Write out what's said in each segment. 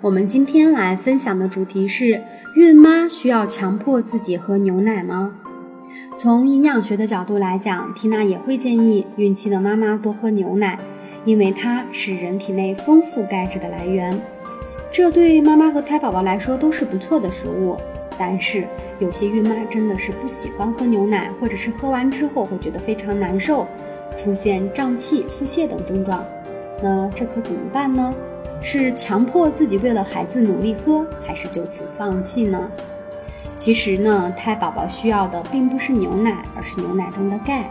我们今天来分享的主题是：孕妈需要强迫自己喝牛奶吗？从营养学的角度来讲，缇娜也会建议孕期的妈妈多喝牛奶，因为它是人体内丰富钙质的来源，这对妈妈和胎宝宝来说都是不错的食物。但是有些孕妈真的是不喜欢喝牛奶，或者是喝完之后会觉得非常难受，出现胀气、腹泻等症状，那这可怎么办呢？是强迫自己为了孩子努力喝，还是就此放弃呢？其实呢，胎宝宝需要的并不是牛奶，而是牛奶中的钙，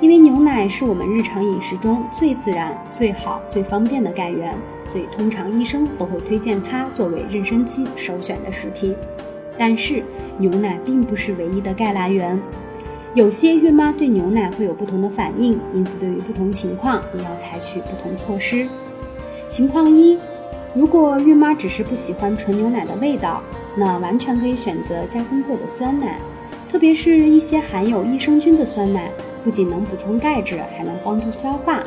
因为牛奶是我们日常饮食中最自然、最好、最方便的钙源，所以通常医生都会推荐它作为妊娠期首选的食品。但是牛奶并不是唯一的钙来源，有些孕妈对牛奶会有不同的反应，因此对于不同情况也要采取不同措施。情况一，如果孕妈只是不喜欢纯牛奶的味道，那完全可以选择加工过的酸奶，特别是一些含有益生菌的酸奶，不仅能补充钙质，还能帮助消化，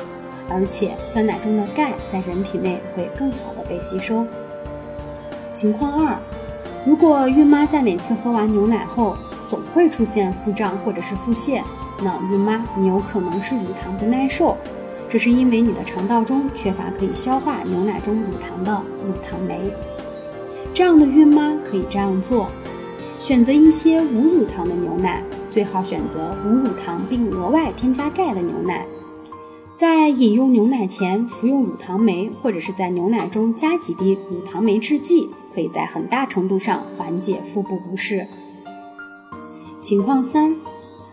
而且酸奶中的钙在人体内会更好的被吸收。情况二，如果孕妈在每次喝完牛奶后总会出现腹胀或者是腹泻，那孕妈你有可能是乳糖不耐受。这是因为你的肠道中缺乏可以消化牛奶中乳糖的乳糖酶。这样的孕妈可以这样做：选择一些无乳糖的牛奶，最好选择无乳糖并额外添加钙的牛奶。在饮用牛奶前服用乳糖酶，或者是在牛奶中加几滴乳糖酶制剂，可以在很大程度上缓解腹部不适。情况三，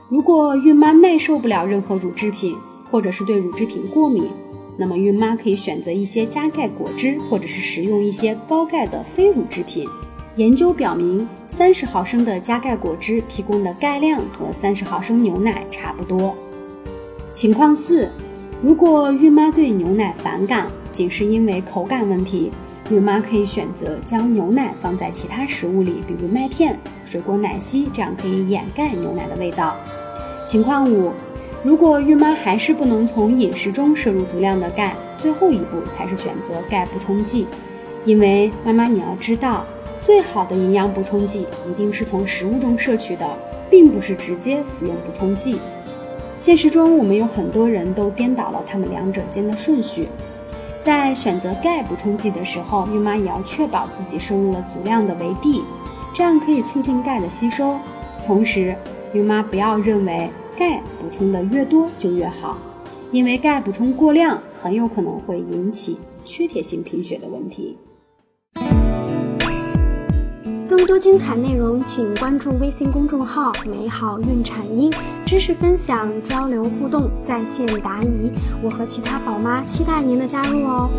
如果孕妈耐受不了任何乳制品。或者是对乳制品过敏，那么孕妈可以选择一些加钙果汁，或者是食用一些高钙的非乳制品。研究表明，三十毫升的加钙果汁提供的钙量和三十毫升牛奶差不多。情况四，如果孕妈对牛奶反感，仅是因为口感问题，孕妈可以选择将牛奶放在其他食物里，比如麦片、水果奶昔，这样可以掩盖牛奶的味道。情况五。如果孕妈还是不能从饮食中摄入足量的钙，最后一步才是选择钙补充剂。因为妈妈你要知道，最好的营养补充剂一定是从食物中摄取的，并不是直接服用补充剂。现实中，我们有很多人都颠倒了他们两者间的顺序。在选择钙补充剂的时候，孕妈也要确保自己摄入了足量的维 D，这样可以促进钙的吸收。同时，孕妈不要认为。钙补充的越多就越好，因为钙补充过量很有可能会引起缺铁性贫血的问题。更多精彩内容，请关注微信公众号“美好孕产婴”，知识分享、交流互动、在线答疑，我和其他宝妈期待您的加入哦。